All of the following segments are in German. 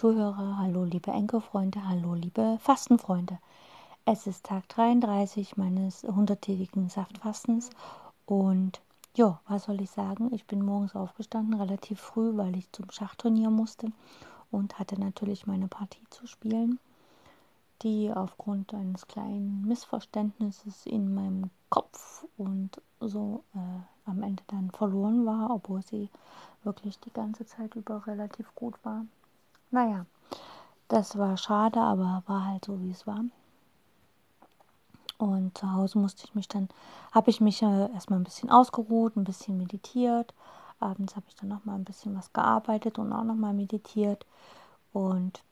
Zuhörer, hallo liebe Enkelfreunde, hallo liebe Fastenfreunde. Es ist Tag 33 meines hunderttägigen Saftfastens und ja, was soll ich sagen? Ich bin morgens aufgestanden, relativ früh, weil ich zum Schachturnier musste und hatte natürlich meine Partie zu spielen, die aufgrund eines kleinen Missverständnisses in meinem Kopf und so äh, am Ende dann verloren war, obwohl sie wirklich die ganze Zeit über relativ gut war. Naja, das war schade, aber war halt so, wie es war. Und zu Hause musste ich mich dann, habe ich mich äh, erstmal ein bisschen ausgeruht, ein bisschen meditiert. Abends habe ich dann nochmal ein bisschen was gearbeitet und auch nochmal meditiert. Und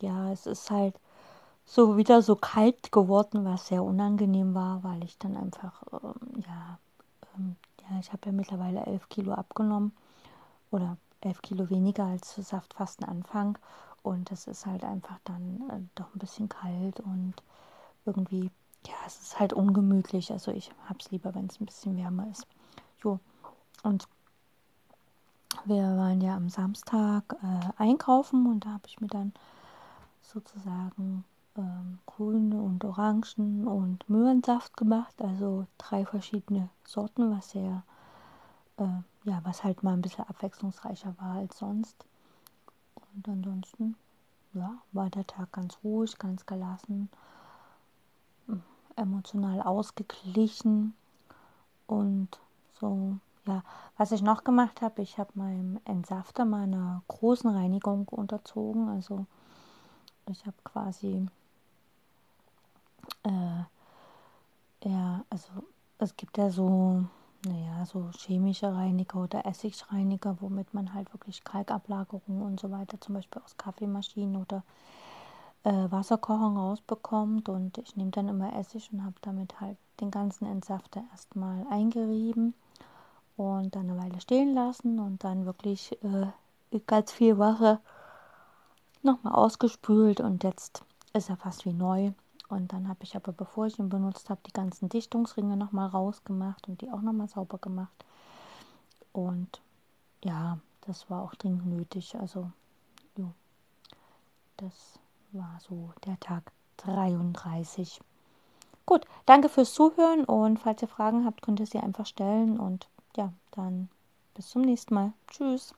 ja, es ist halt so wieder so kalt geworden, was sehr unangenehm war, weil ich dann einfach, ähm, ja, ähm, ja, ich habe ja mittlerweile elf Kilo abgenommen oder elf Kilo weniger als zu Saftfastenanfang. Und es ist halt einfach dann äh, doch ein bisschen kalt und irgendwie ja, es ist halt ungemütlich. Also ich habe es lieber, wenn es ein bisschen wärmer ist. Jo. Und wir waren ja am Samstag äh, einkaufen und da habe ich mir dann sozusagen ähm, grüne und Orangen und Möhrensaft gemacht. Also drei verschiedene Sorten, was sehr, äh, ja, was halt mal ein bisschen abwechslungsreicher war als sonst. Und ansonsten, ja, war der Tag ganz ruhig, ganz gelassen emotional ausgeglichen und so. Ja, was ich noch gemacht habe, ich habe meinem Entsafter meiner großen Reinigung unterzogen. Also ich habe quasi, äh, ja, also es gibt ja so, naja, so chemische Reiniger oder Essigreiniger, womit man halt wirklich Kalkablagerungen und so weiter, zum Beispiel aus Kaffeemaschinen oder äh, Wasserkochen rausbekommt und ich nehme dann immer Essig und habe damit halt den ganzen Entsafter erstmal eingerieben und dann eine Weile stehen lassen und dann wirklich äh, ganz viel Wasser nochmal ausgespült und jetzt ist er fast wie neu. Und dann habe ich aber, bevor ich ihn benutzt habe, die ganzen Dichtungsringe nochmal rausgemacht und die auch nochmal sauber gemacht. Und ja, das war auch dringend nötig. Also, jo, das war so der Tag 33. Gut, danke fürs Zuhören und falls ihr Fragen habt, könnt ihr sie einfach stellen und ja, dann bis zum nächsten Mal. Tschüss.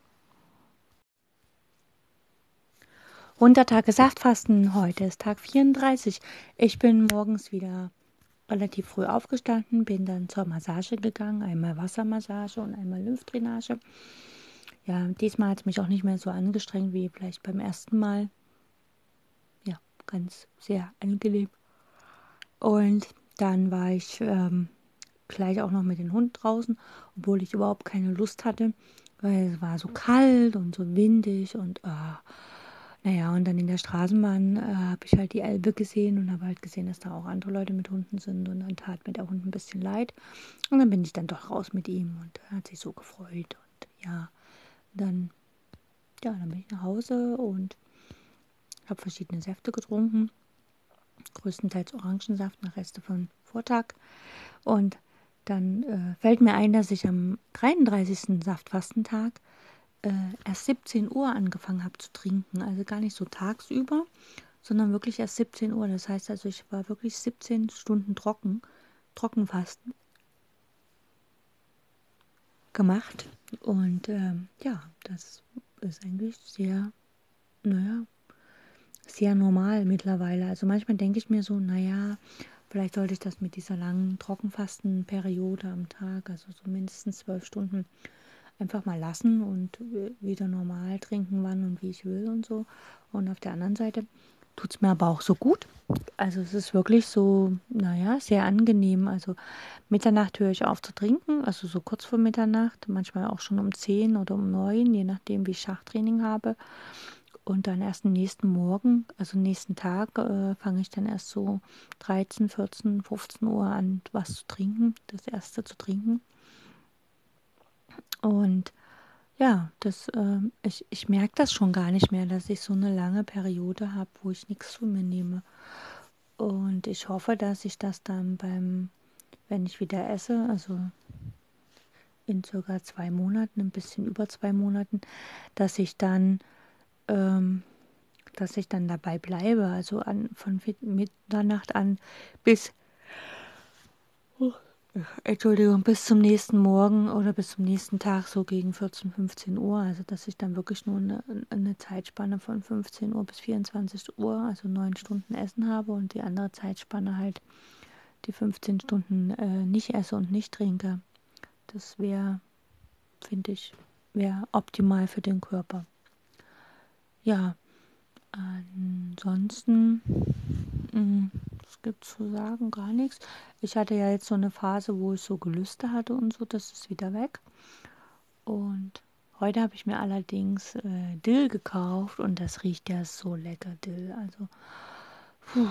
100 Tage Saftfasten. Heute ist Tag 34. Ich bin morgens wieder relativ früh aufgestanden, bin dann zur Massage gegangen, einmal Wassermassage und einmal Lymphdrainage. Ja, diesmal hat es mich auch nicht mehr so angestrengt wie vielleicht beim ersten Mal ganz sehr angenehm. Und dann war ich ähm, gleich auch noch mit dem Hund draußen, obwohl ich überhaupt keine Lust hatte, weil es war so kalt und so windig und äh, naja, und dann in der Straßenbahn äh, habe ich halt die Elbe gesehen und habe halt gesehen, dass da auch andere Leute mit Hunden sind und dann tat mir der Hund ein bisschen leid. Und dann bin ich dann doch raus mit ihm und er hat sich so gefreut und ja, dann, ja, dann bin ich nach Hause und habe verschiedene Säfte getrunken, größtenteils Orangensaft nach Reste vom Vortag. Und dann äh, fällt mir ein, dass ich am 33. Saftfastentag äh, erst 17 Uhr angefangen habe zu trinken. Also gar nicht so tagsüber, sondern wirklich erst 17 Uhr. Das heißt also, ich war wirklich 17 Stunden trocken, Trockenfasten gemacht. Und ähm, ja, das ist eigentlich sehr, naja, sehr normal mittlerweile. Also manchmal denke ich mir so, naja, vielleicht sollte ich das mit dieser langen Trockenfastenperiode am Tag, also so mindestens zwölf Stunden, einfach mal lassen und wieder normal trinken, wann und wie ich will und so. Und auf der anderen Seite tut es mir aber auch so gut. Also es ist wirklich so, naja, sehr angenehm. Also Mitternacht höre ich auf zu trinken, also so kurz vor Mitternacht, manchmal auch schon um 10 oder um 9, je nachdem, wie ich Schachtraining habe. Und dann erst am nächsten Morgen, also nächsten Tag, äh, fange ich dann erst so 13, 14, 15 Uhr an, was zu trinken, das erste zu trinken. Und ja, das, äh, ich, ich merke das schon gar nicht mehr, dass ich so eine lange Periode habe, wo ich nichts zu mir nehme. Und ich hoffe, dass ich das dann beim, wenn ich wieder esse, also in circa zwei Monaten, ein bisschen über zwei Monaten, dass ich dann ähm, dass ich dann dabei bleibe. Also an, von Mitternacht an bis, oh, Entschuldigung, bis zum nächsten Morgen oder bis zum nächsten Tag, so gegen 14, 15 Uhr. Also dass ich dann wirklich nur eine, eine Zeitspanne von 15 Uhr bis 24 Uhr, also neun Stunden Essen habe und die andere Zeitspanne halt die 15 Stunden äh, nicht esse und nicht trinke. Das wäre, finde ich, wäre optimal für den Körper. Ja, ansonsten, hm, es gibt zu sagen gar nichts. Ich hatte ja jetzt so eine Phase, wo ich so Gelüste hatte und so, das ist wieder weg. Und heute habe ich mir allerdings äh, Dill gekauft und das riecht ja so lecker, Dill. Also, puh,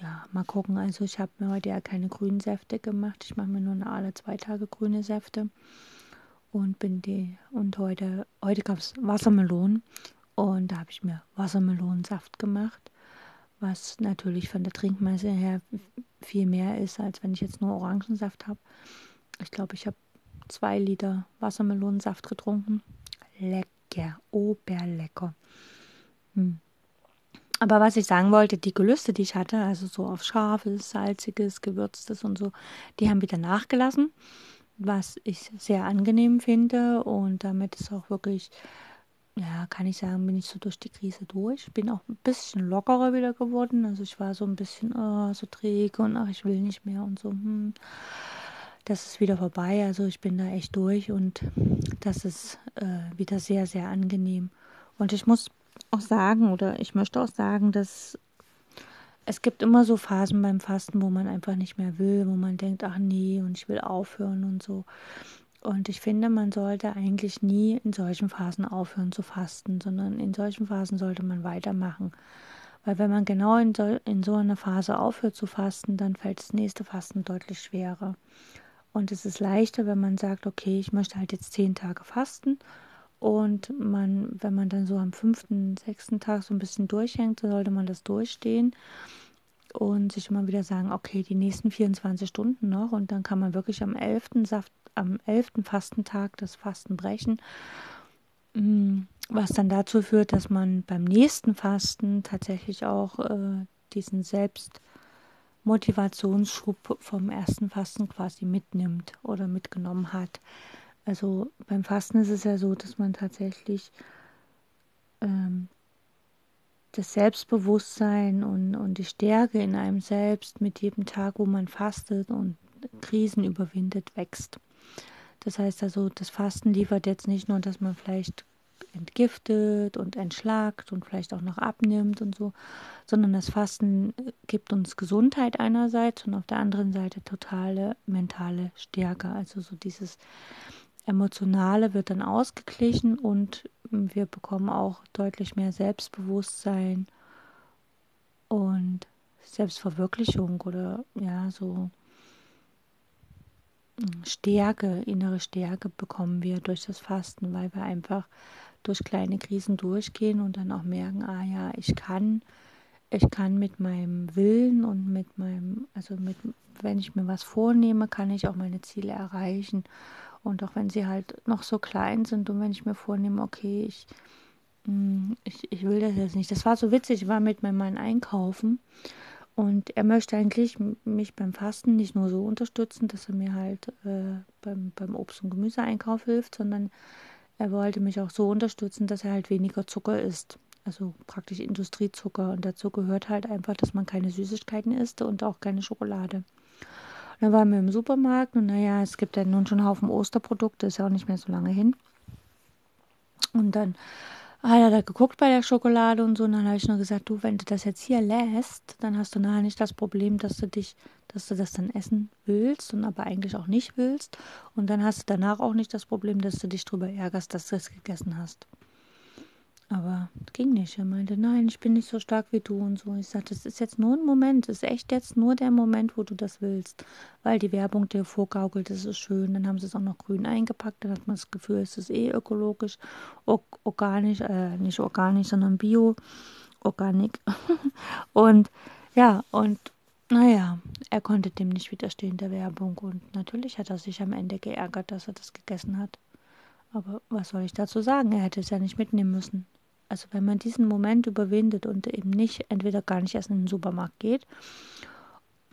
ja, mal gucken. Also ich habe mir heute ja keine grünen Säfte gemacht. Ich mache mir nur alle zwei Tage grüne Säfte. Und bin die, und heute, heute gab es Wassermelonen. Und da habe ich mir Wassermelonensaft gemacht, was natürlich von der Trinkmasse her viel mehr ist, als wenn ich jetzt nur Orangensaft habe. Ich glaube, ich habe zwei Liter Wassermelonensaft getrunken. Lecker, oberlecker. Hm. Aber was ich sagen wollte, die Gelüste, die ich hatte, also so auf scharfes, salziges, gewürztes und so, die haben wieder nachgelassen, was ich sehr angenehm finde und damit ist auch wirklich, ja, kann ich sagen, bin ich so durch die Krise durch. Bin auch ein bisschen lockerer wieder geworden. Also ich war so ein bisschen oh, so träge und ach, ich will nicht mehr und so. Hm. Das ist wieder vorbei. Also ich bin da echt durch und das ist äh, wieder sehr, sehr angenehm. Und ich muss auch sagen, oder ich möchte auch sagen, dass es gibt immer so Phasen beim Fasten, wo man einfach nicht mehr will, wo man denkt, ach nee, und ich will aufhören und so. Und ich finde, man sollte eigentlich nie in solchen Phasen aufhören zu fasten, sondern in solchen Phasen sollte man weitermachen. Weil wenn man genau in so, in so einer Phase aufhört zu fasten, dann fällt das nächste Fasten deutlich schwerer. Und es ist leichter, wenn man sagt, okay, ich möchte halt jetzt zehn Tage fasten und man, wenn man dann so am fünften, sechsten Tag so ein bisschen durchhängt, so sollte man das durchstehen und sich immer wieder sagen, okay, die nächsten 24 Stunden noch und dann kann man wirklich am 11. Saft, am 11. Fastentag das Fasten brechen, mm, was dann dazu führt, dass man beim nächsten Fasten tatsächlich auch äh, diesen Selbstmotivationsschub vom ersten Fasten quasi mitnimmt oder mitgenommen hat. Also beim Fasten ist es ja so, dass man tatsächlich ähm, das Selbstbewusstsein und, und die Stärke in einem selbst mit jedem Tag, wo man fastet und Krisen überwindet, wächst. Das heißt also, das Fasten liefert jetzt nicht nur, dass man vielleicht entgiftet und entschlagt und vielleicht auch noch abnimmt und so, sondern das Fasten gibt uns Gesundheit einerseits und auf der anderen Seite totale mentale Stärke. Also so dieses Emotionale wird dann ausgeglichen und wir bekommen auch deutlich mehr Selbstbewusstsein und Selbstverwirklichung oder ja, so Stärke, innere Stärke bekommen wir durch das Fasten, weil wir einfach durch kleine Krisen durchgehen und dann auch merken, ah ja, ich kann, ich kann mit meinem Willen und mit meinem, also mit, wenn ich mir was vornehme, kann ich auch meine Ziele erreichen. Und auch wenn sie halt noch so klein sind und wenn ich mir vornehme, okay, ich, mm, ich, ich will das jetzt nicht. Das war so witzig, ich war mit meinem Mann einkaufen und er möchte eigentlich mich beim Fasten nicht nur so unterstützen, dass er mir halt äh, beim, beim Obst- und Gemüseeinkauf hilft, sondern er wollte mich auch so unterstützen, dass er halt weniger Zucker isst. Also praktisch Industriezucker. Und dazu gehört halt einfach, dass man keine Süßigkeiten isst und auch keine Schokolade. Dann waren wir im Supermarkt und naja, es gibt ja nun schon einen Haufen Osterprodukte, ist ja auch nicht mehr so lange hin. Und dann hat er da geguckt bei der Schokolade und so, und dann habe ich nur gesagt, du, wenn du das jetzt hier lässt, dann hast du nachher nicht das Problem, dass du dich, dass du das dann essen willst und aber eigentlich auch nicht willst. Und dann hast du danach auch nicht das Problem, dass du dich darüber ärgerst, dass du es gegessen hast. Aber ging nicht. Er meinte, nein, ich bin nicht so stark wie du und so. Ich sagte, das ist jetzt nur ein Moment. Das ist echt jetzt nur der Moment, wo du das willst. Weil die Werbung dir vorgaukelt, das ist schön. Dann haben sie es auch noch grün eingepackt. Dann hat man das Gefühl, es ist eh ökologisch, organisch, äh, nicht organisch, sondern bio, Organik. und ja, und naja, er konnte dem nicht widerstehen, der Werbung. Und natürlich hat er sich am Ende geärgert, dass er das gegessen hat. Aber was soll ich dazu sagen? Er hätte es ja nicht mitnehmen müssen. Also wenn man diesen Moment überwindet und eben nicht entweder gar nicht erst in den Supermarkt geht,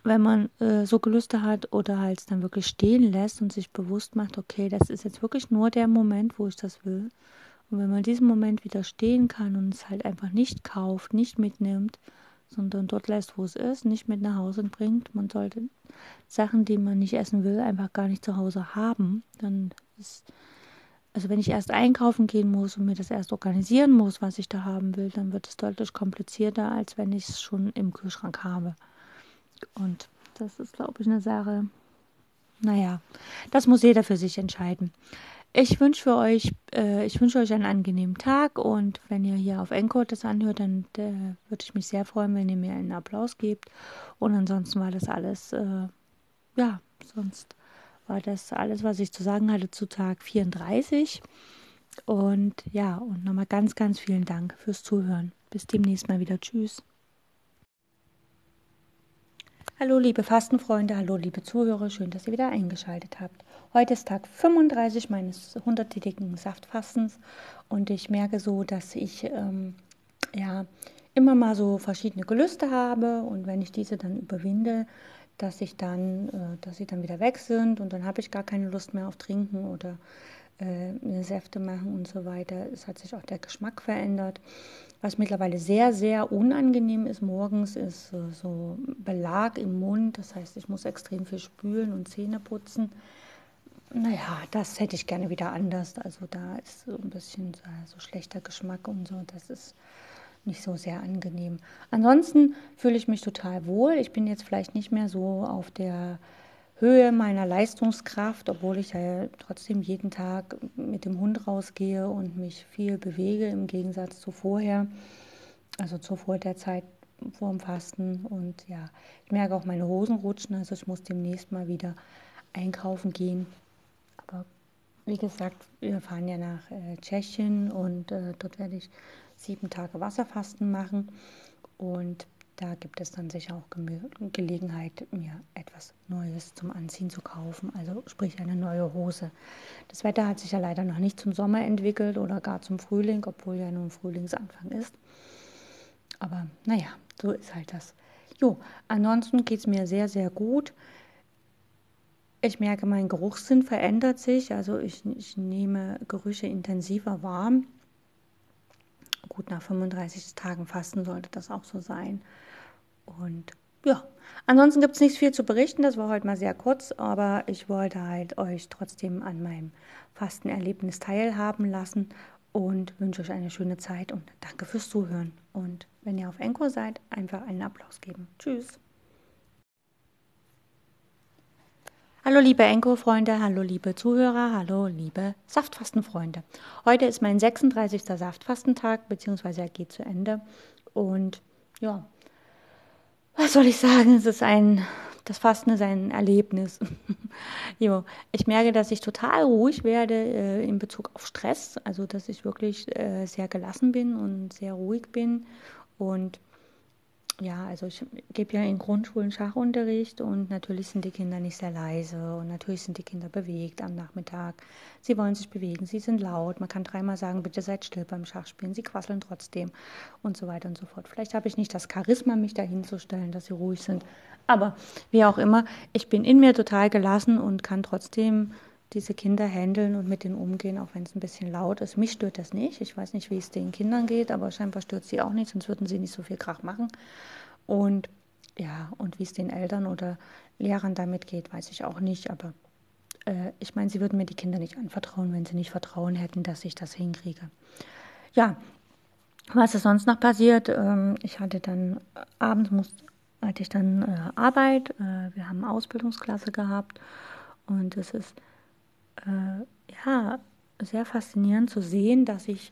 wenn man äh, so Gelüste hat oder halt dann wirklich stehen lässt und sich bewusst macht, okay, das ist jetzt wirklich nur der Moment, wo ich das will. Und wenn man diesen Moment wieder stehen kann und es halt einfach nicht kauft, nicht mitnimmt, sondern dort lässt, wo es ist, nicht mit nach Hause bringt, man sollte Sachen, die man nicht essen will, einfach gar nicht zu Hause haben, dann ist also wenn ich erst einkaufen gehen muss und mir das erst organisieren muss, was ich da haben will, dann wird es deutlich komplizierter, als wenn ich es schon im Kühlschrank habe. Und das ist, glaube ich, eine Sache. Naja, das muss jeder für sich entscheiden. Ich wünsche euch, äh, ich wünsche euch einen angenehmen Tag und wenn ihr hier auf Encore das anhört, dann äh, würde ich mich sehr freuen, wenn ihr mir einen Applaus gebt. Und ansonsten war das alles, äh, ja, sonst war das alles, was ich zu sagen hatte zu Tag 34. Und ja, und nochmal ganz, ganz vielen Dank fürs Zuhören. Bis demnächst mal wieder. Tschüss. Hallo liebe Fastenfreunde, hallo liebe Zuhörer, schön, dass ihr wieder eingeschaltet habt. Heute ist Tag 35 meines 100-tägigen Saftfastens und ich merke so, dass ich ähm, ja immer mal so verschiedene Gelüste habe und wenn ich diese dann überwinde, dass ich dann, äh, dass sie dann wieder weg sind und dann habe ich gar keine Lust mehr auf Trinken oder äh, Säfte machen und so weiter. Es hat sich auch der Geschmack verändert. Was mittlerweile sehr, sehr unangenehm ist morgens, ist äh, so Belag im Mund. Das heißt, ich muss extrem viel spülen und Zähne putzen. Naja, das hätte ich gerne wieder anders. Also da ist so ein bisschen so schlechter Geschmack und so. Das ist nicht so sehr angenehm. Ansonsten fühle ich mich total wohl. Ich bin jetzt vielleicht nicht mehr so auf der Höhe meiner Leistungskraft, obwohl ich ja trotzdem jeden Tag mit dem Hund rausgehe und mich viel bewege im Gegensatz zu vorher, also zu vor der Zeit vor dem Fasten. Und ja, ich merke auch meine Hosen rutschen, also ich muss demnächst mal wieder einkaufen gehen. Aber wie gesagt, wir fahren ja nach äh, Tschechien und äh, dort werde ich sieben Tage Wasserfasten machen und da gibt es dann sicher auch Gelegenheit, mir etwas Neues zum Anziehen zu kaufen, also sprich eine neue Hose. Das Wetter hat sich ja leider noch nicht zum Sommer entwickelt oder gar zum Frühling, obwohl ja nun Frühlingsanfang ist. Aber naja, so ist halt das. Jo, ansonsten geht es mir sehr, sehr gut. Ich merke, mein Geruchssinn verändert sich. Also ich, ich nehme Gerüche intensiver wahr. Gut, nach 35 Tagen Fasten sollte das auch so sein. Und ja, ansonsten gibt es nicht viel zu berichten. Das war heute mal sehr kurz, aber ich wollte halt euch trotzdem an meinem Fastenerlebnis teilhaben lassen und wünsche euch eine schöne Zeit und danke fürs Zuhören. Und wenn ihr auf Enko seid, einfach einen Applaus geben. Tschüss. Hallo liebe Enko-Freunde, hallo liebe Zuhörer, hallo liebe Saftfastenfreunde. Heute ist mein 36. Saftfastentag, beziehungsweise er geht zu Ende. Und ja, was soll ich sagen? Es ist ein, das Fasten ist ein Erlebnis. jo, ich merke, dass ich total ruhig werde äh, in Bezug auf Stress, also dass ich wirklich äh, sehr gelassen bin und sehr ruhig bin und ja, also ich gebe ja in Grundschulen Schachunterricht und natürlich sind die Kinder nicht sehr leise und natürlich sind die Kinder bewegt am Nachmittag. Sie wollen sich bewegen, sie sind laut. Man kann dreimal sagen, bitte seid still beim Schachspielen. Sie quasseln trotzdem und so weiter und so fort. Vielleicht habe ich nicht das Charisma, mich dahin zu stellen, dass sie ruhig sind. Aber wie auch immer, ich bin in mir total gelassen und kann trotzdem diese Kinder handeln und mit denen umgehen, auch wenn es ein bisschen laut ist. Mich stört das nicht. Ich weiß nicht, wie es den Kindern geht, aber scheinbar stört sie auch nicht, sonst würden sie nicht so viel Krach machen. Und ja, und wie es den Eltern oder Lehrern damit geht, weiß ich auch nicht. Aber äh, ich meine, sie würden mir die Kinder nicht anvertrauen, wenn sie nicht Vertrauen hätten, dass ich das hinkriege. Ja, was ist sonst noch passiert? Ähm, ich hatte dann äh, abends muss, hatte ich dann äh, Arbeit. Äh, wir haben Ausbildungsklasse gehabt und es ist äh, ja, sehr faszinierend zu sehen, dass ich,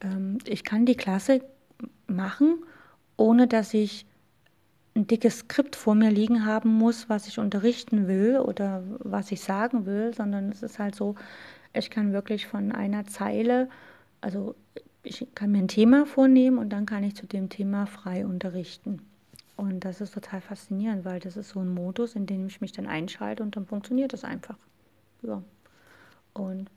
ähm, ich kann die Klasse machen, ohne dass ich ein dickes Skript vor mir liegen haben muss, was ich unterrichten will oder was ich sagen will, sondern es ist halt so, ich kann wirklich von einer Zeile, also ich kann mir ein Thema vornehmen und dann kann ich zu dem Thema frei unterrichten. Und das ist total faszinierend, weil das ist so ein Modus, in dem ich mich dann einschalte und dann funktioniert das einfach. Ja. Und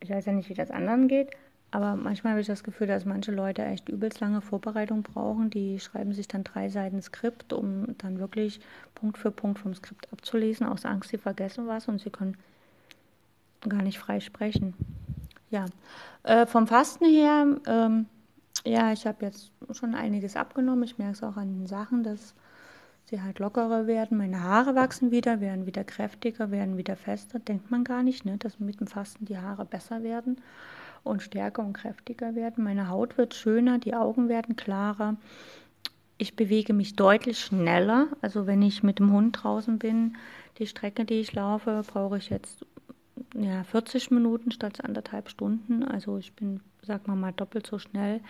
ich weiß ja nicht, wie das anderen geht, aber manchmal habe ich das Gefühl, dass manche Leute echt übelst lange Vorbereitung brauchen. Die schreiben sich dann drei Seiten Skript, um dann wirklich Punkt für Punkt vom Skript abzulesen, aus Angst, sie vergessen was und sie können gar nicht frei sprechen. Ja, äh, vom Fasten her, ähm, ja, ich habe jetzt schon einiges abgenommen. Ich merke es auch an den Sachen, dass sie halt lockerer werden. Meine Haare wachsen wieder, werden wieder kräftiger, werden wieder fester. Denkt man gar nicht, ne, dass mit dem Fasten die Haare besser werden und stärker und kräftiger werden. Meine Haut wird schöner, die Augen werden klarer. Ich bewege mich deutlich schneller. Also wenn ich mit dem Hund draußen bin, die Strecke, die ich laufe, brauche ich jetzt ja, 40 Minuten statt anderthalb Stunden. Also ich bin, sag mal mal, doppelt so schnell.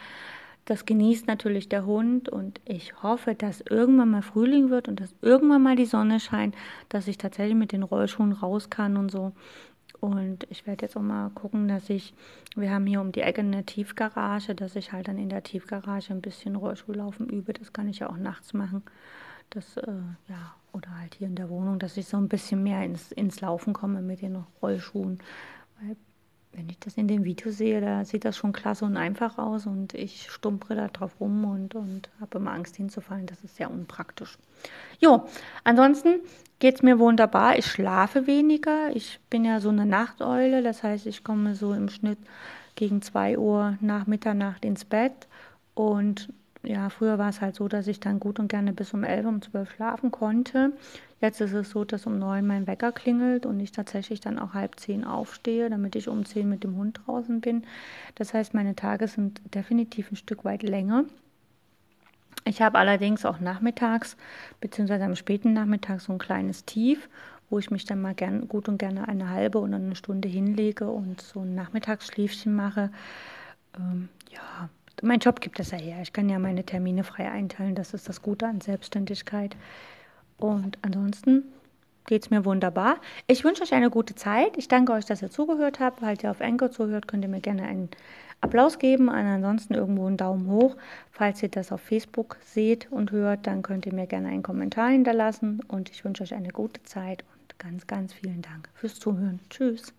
Das genießt natürlich der Hund und ich hoffe, dass irgendwann mal Frühling wird und dass irgendwann mal die Sonne scheint, dass ich tatsächlich mit den Rollschuhen raus kann und so. Und ich werde jetzt auch mal gucken, dass ich, wir haben hier um die Ecke eine Tiefgarage, dass ich halt dann in der Tiefgarage ein bisschen Rollschuhlaufen übe. Das kann ich ja auch nachts machen. Das, äh, ja, oder halt hier in der Wohnung, dass ich so ein bisschen mehr ins, ins Laufen komme mit den Rollschuhen. Weil wenn ich das in dem Video sehe, da sieht das schon klasse und einfach aus und ich stumpere da drauf rum und, und habe immer Angst hinzufallen. Das ist sehr unpraktisch. Jo, ansonsten geht es mir wunderbar. Ich schlafe weniger. Ich bin ja so eine Nachteule, das heißt, ich komme so im Schnitt gegen 2 Uhr nach Mitternacht ins Bett und ja, früher war es halt so, dass ich dann gut und gerne bis um 11, um 12 schlafen konnte. Jetzt ist es so, dass um 9 mein Wecker klingelt und ich tatsächlich dann auch halb 10 aufstehe, damit ich um 10 mit dem Hund draußen bin. Das heißt, meine Tage sind definitiv ein Stück weit länger. Ich habe allerdings auch nachmittags, beziehungsweise am späten Nachmittag so ein kleines Tief, wo ich mich dann mal gern, gut und gerne eine halbe oder eine Stunde hinlege und so ein Nachmittagsschläfchen mache. Ähm, ja, mein Job gibt es ja her. Ich kann ja meine Termine frei einteilen. Das ist das Gute an Selbstständigkeit. Und ansonsten geht es mir wunderbar. Ich wünsche euch eine gute Zeit. Ich danke euch, dass ihr zugehört habt. Falls ihr auf Anchor zuhört, könnt ihr mir gerne einen Applaus geben und ansonsten irgendwo einen Daumen hoch. Falls ihr das auf Facebook seht und hört, dann könnt ihr mir gerne einen Kommentar hinterlassen. Und ich wünsche euch eine gute Zeit und ganz, ganz vielen Dank fürs Zuhören. Tschüss.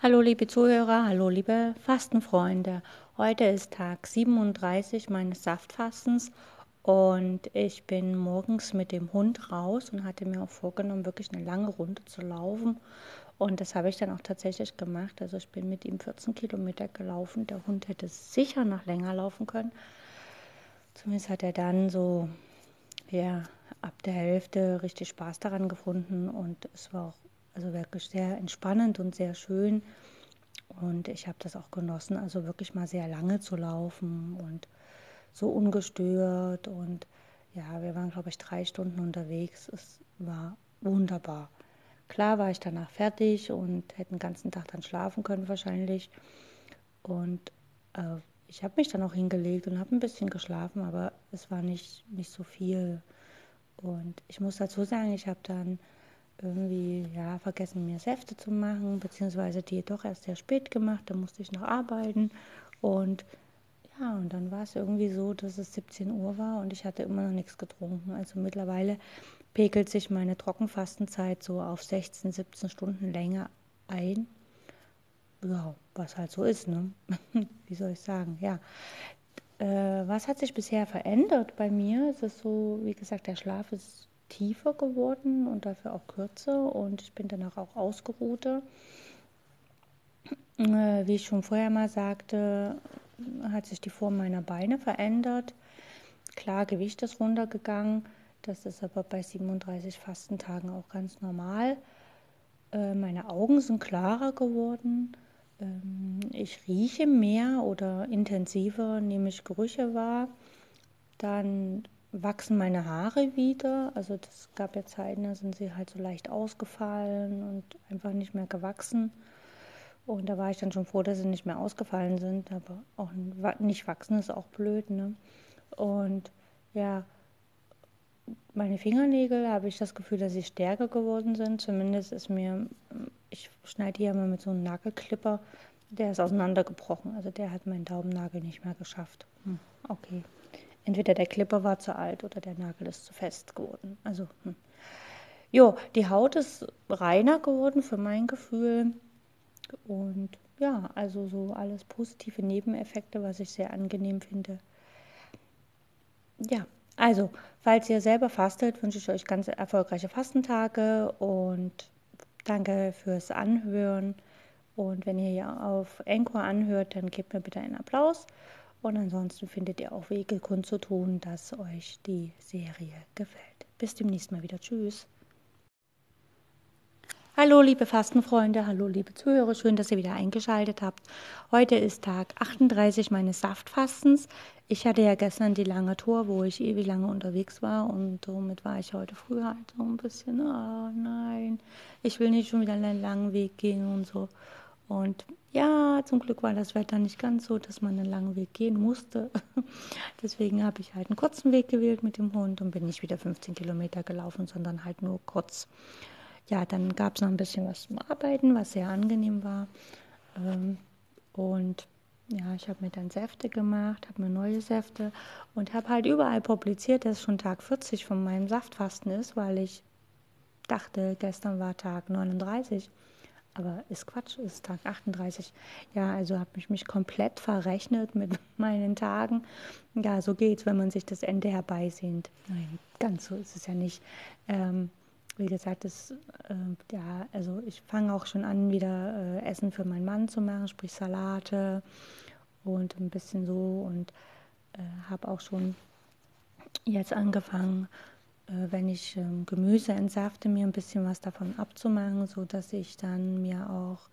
Hallo liebe Zuhörer, hallo liebe Fastenfreunde. Heute ist Tag 37 meines Saftfastens und ich bin morgens mit dem Hund raus und hatte mir auch vorgenommen, wirklich eine lange Runde zu laufen. Und das habe ich dann auch tatsächlich gemacht. Also ich bin mit ihm 14 Kilometer gelaufen. Der Hund hätte sicher noch länger laufen können. Zumindest hat er dann so ja, ab der Hälfte richtig Spaß daran gefunden und es war auch also wirklich sehr entspannend und sehr schön. Und ich habe das auch genossen, also wirklich mal sehr lange zu laufen und so ungestört. Und ja, wir waren, glaube ich, drei Stunden unterwegs. Es war wunderbar. Klar war ich danach fertig und hätte den ganzen Tag dann schlafen können wahrscheinlich. Und äh, ich habe mich dann auch hingelegt und habe ein bisschen geschlafen, aber es war nicht, nicht so viel. Und ich muss dazu sagen, ich habe dann irgendwie ja, vergessen, mir Säfte zu machen, beziehungsweise die doch erst sehr spät gemacht, da musste ich noch arbeiten und ja, und dann war es irgendwie so, dass es 17 Uhr war und ich hatte immer noch nichts getrunken. Also mittlerweile pegelt sich meine Trockenfastenzeit so auf 16, 17 Stunden länger ein. Ja, was halt so ist, ne? Wie soll ich sagen? Ja. Äh, was hat sich bisher verändert bei mir? Es ist so, wie gesagt, der Schlaf ist tiefer geworden und dafür auch kürzer und ich bin danach auch ausgeruhter. Äh, wie ich schon vorher mal sagte, hat sich die Form meiner Beine verändert. Klar, Gewicht ist runtergegangen. Das ist aber bei 37 Fastentagen auch ganz normal. Äh, meine Augen sind klarer geworden. Ähm, ich rieche mehr oder intensiver, nehme ich Gerüche wahr. Dann wachsen meine Haare wieder. Also das gab ja Zeiten, da sind sie halt so leicht ausgefallen und einfach nicht mehr gewachsen. Und da war ich dann schon froh, dass sie nicht mehr ausgefallen sind. Aber auch nicht wachsen ist auch blöd, ne? Und ja, meine Fingernägel habe ich das Gefühl, dass sie stärker geworden sind. Zumindest ist mir, ich schneide hier mal mit so einem Nagelklipper, der ist auseinandergebrochen. Also der hat meinen Daumennagel nicht mehr geschafft. Hm, okay entweder der Clipper war zu alt oder der Nagel ist zu fest geworden. Also, hm. jo, die Haut ist reiner geworden für mein Gefühl. Und ja, also so alles positive Nebeneffekte, was ich sehr angenehm finde. Ja, also, falls ihr selber fastet, wünsche ich euch ganz erfolgreiche Fastentage und danke fürs Anhören. Und wenn ihr hier auf Encore anhört, dann gebt mir bitte einen Applaus. Und ansonsten findet ihr auch Wege kundzutun, dass euch die Serie gefällt. Bis demnächst mal wieder. Tschüss. Hallo liebe Fastenfreunde, hallo liebe Zuhörer, schön, dass ihr wieder eingeschaltet habt. Heute ist Tag 38 meines Saftfastens. Ich hatte ja gestern die lange Tour, wo ich ewig lange unterwegs war und somit war ich heute früh halt so ein bisschen, oh nein, ich will nicht schon wieder einen langen Weg gehen und so. Und ja, zum Glück war das Wetter nicht ganz so, dass man einen langen Weg gehen musste. Deswegen habe ich halt einen kurzen Weg gewählt mit dem Hund und bin nicht wieder 15 Kilometer gelaufen, sondern halt nur kurz ja, dann gab es noch ein bisschen was zum Arbeiten, was sehr angenehm war. Ähm, und ja, ich habe mir dann Säfte gemacht, habe mir neue Säfte und habe halt überall publiziert, dass schon Tag 40 von meinem Saftfasten ist, weil ich dachte, gestern war Tag 39. Aber ist Quatsch, ist Tag 38. Ja, also habe ich mich komplett verrechnet mit meinen Tagen. Ja, so geht's, wenn man sich das Ende herbeisehnt. Nein, ganz so ist es ja nicht. Ähm, wie gesagt, das, äh, ja, also ich fange auch schon an, wieder äh, Essen für meinen Mann zu machen, sprich Salate und ein bisschen so und äh, habe auch schon jetzt angefangen, wenn ich ähm, Gemüse entsafte, mir ein bisschen was davon abzumachen, sodass ich dann mir auch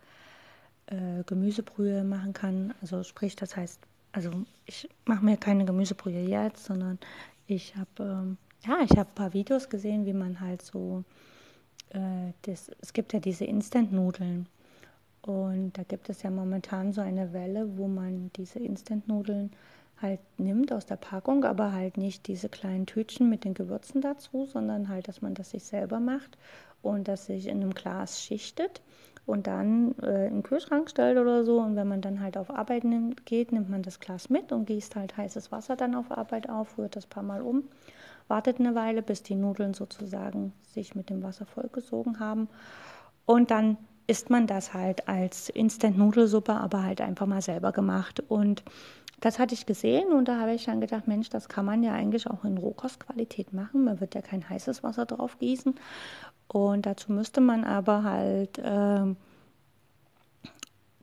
äh, Gemüsebrühe machen kann. Also sprich, das heißt, also ich mache mir keine Gemüsebrühe jetzt, sondern ich habe ähm, ja, ich habe ein paar Videos gesehen, wie man halt so, äh, das, es gibt ja diese Instant-Nudeln. Und da gibt es ja momentan so eine Welle, wo man diese Instant-Nudeln halt nimmt aus der Packung, aber halt nicht diese kleinen Tütchen mit den Gewürzen dazu, sondern halt, dass man das sich selber macht und das sich in einem Glas schichtet und dann äh, in den Kühlschrank stellt oder so. Und wenn man dann halt auf Arbeit nimmt, geht, nimmt man das Glas mit und gießt halt heißes Wasser dann auf Arbeit auf, rührt das paar Mal um wartet eine Weile, bis die Nudeln sozusagen sich mit dem Wasser vollgesogen haben. Und dann isst man das halt als Instant-Nudelsuppe, aber halt einfach mal selber gemacht. Und das hatte ich gesehen und da habe ich dann gedacht, Mensch, das kann man ja eigentlich auch in Rohkostqualität machen. Man wird ja kein heißes Wasser drauf gießen. Und dazu müsste man aber halt äh,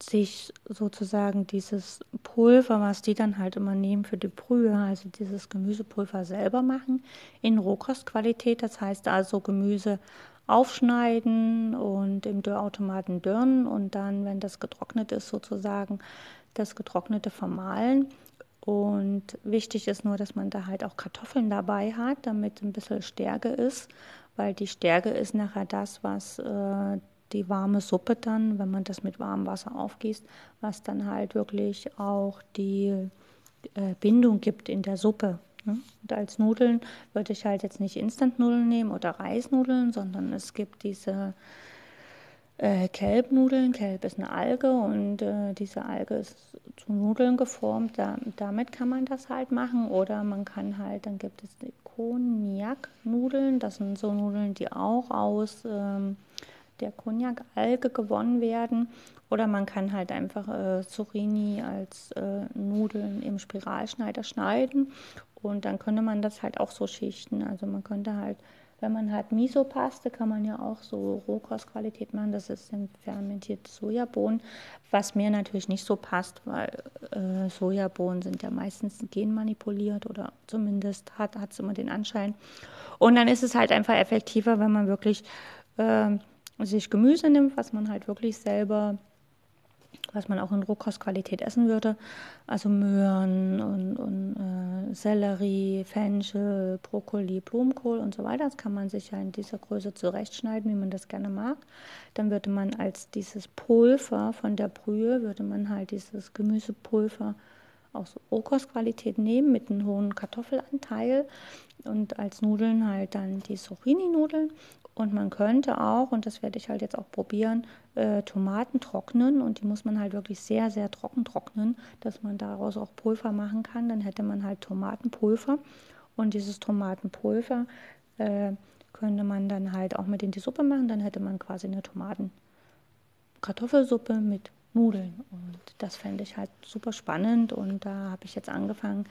sich sozusagen dieses Pulver, was die dann halt immer nehmen für die Brühe, also dieses Gemüsepulver selber machen in Rohkostqualität. Das heißt also Gemüse aufschneiden und im Dörrautomaten dürren und dann, wenn das getrocknet ist, sozusagen das getrocknete vermahlen. Und wichtig ist nur, dass man da halt auch Kartoffeln dabei hat, damit ein bisschen Stärke ist, weil die Stärke ist nachher das, was äh, die warme Suppe dann, wenn man das mit warmem Wasser aufgießt, was dann halt wirklich auch die äh, Bindung gibt in der Suppe. Ne? Und als Nudeln würde ich halt jetzt nicht Instant-Nudeln nehmen oder Reisnudeln, sondern es gibt diese äh, Kelbnudeln. Kelb ist eine Alge und äh, diese Alge ist zu Nudeln geformt. Da, damit kann man das halt machen. Oder man kann halt, dann gibt es die Cognac-Nudeln. Das sind so Nudeln, die auch aus ähm, der Cognac-Alge gewonnen werden. Oder man kann halt einfach äh, Zucchini als äh, Nudeln im Spiralschneider schneiden und dann könnte man das halt auch so schichten. Also man könnte halt, wenn man halt Miso-Paste, kann man ja auch so Rohkostqualität machen. Das ist ein fermentierte Sojabohnen, was mir natürlich nicht so passt, weil äh, Sojabohnen sind ja meistens genmanipuliert oder zumindest hat es immer den Anschein. Und dann ist es halt einfach effektiver, wenn man wirklich äh, sich Gemüse nimmt, was man halt wirklich selber, was man auch in Rohkostqualität essen würde. Also Möhren und, und Sellerie, Fenchel, Brokkoli, Blumenkohl und so weiter. Das kann man sich ja in dieser Größe zurechtschneiden, wie man das gerne mag. Dann würde man als dieses Pulver von der Brühe, würde man halt dieses Gemüsepulver aus Rohkostqualität nehmen mit einem hohen Kartoffelanteil und als Nudeln halt dann die Zucchini-Nudeln und man könnte auch, und das werde ich halt jetzt auch probieren, äh, Tomaten trocknen. Und die muss man halt wirklich sehr, sehr trocken trocknen, dass man daraus auch Pulver machen kann. Dann hätte man halt Tomatenpulver. Und dieses Tomatenpulver äh, könnte man dann halt auch mit in die Suppe machen. Dann hätte man quasi eine Tomaten, Kartoffelsuppe mit Nudeln. Und das fände ich halt super spannend. Und da habe ich jetzt angefangen,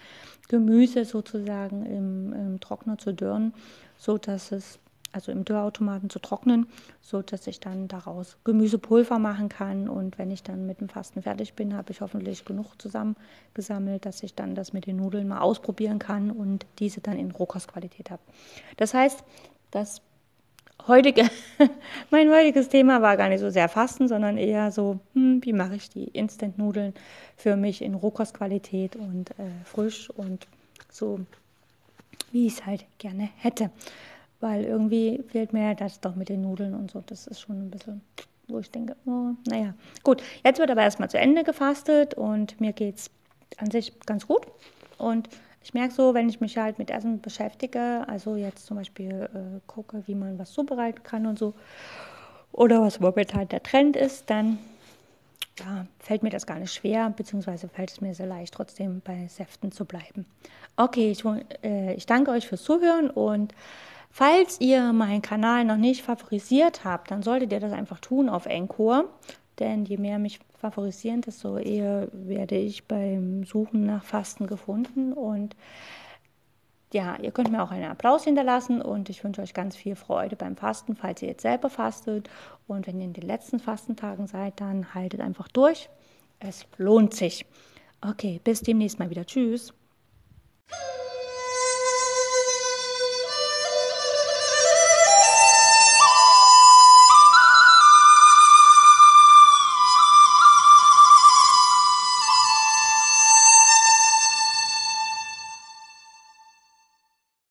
Gemüse sozusagen im, im Trockner zu dürren, so dass es also im Dürrautomaten zu trocknen, so dass ich dann daraus Gemüsepulver machen kann. Und wenn ich dann mit dem Fasten fertig bin, habe ich hoffentlich genug zusammengesammelt, dass ich dann das mit den Nudeln mal ausprobieren kann und diese dann in Rohkostqualität habe. Das heißt, das heutige, mein heutiges Thema war gar nicht so sehr Fasten, sondern eher so, hm, wie mache ich die Instant-Nudeln für mich in Rohkostqualität und äh, frisch und so, wie ich es halt gerne hätte. Weil irgendwie fehlt mir das doch mit den Nudeln und so. Das ist schon ein bisschen, wo ich denke, oh, naja. Gut, jetzt wird aber erstmal zu Ende gefastet und mir geht es an sich ganz gut. Und ich merke so, wenn ich mich halt mit Essen beschäftige, also jetzt zum Beispiel äh, gucke, wie man was zubereiten kann und so, oder was momentan der Trend ist, dann ja, fällt mir das gar nicht schwer, beziehungsweise fällt es mir sehr leicht, trotzdem bei Säften zu bleiben. Okay, ich, äh, ich danke euch fürs Zuhören und falls ihr meinen Kanal noch nicht favorisiert habt, dann solltet ihr das einfach tun auf Encore, denn je mehr mich favorisieren, desto eher werde ich beim Suchen nach Fasten gefunden. Und ja, ihr könnt mir auch einen Applaus hinterlassen und ich wünsche euch ganz viel Freude beim Fasten, falls ihr jetzt selber fastet. Und wenn ihr in den letzten Fastentagen seid, dann haltet einfach durch. Es lohnt sich. Okay, bis demnächst mal wieder. Tschüss.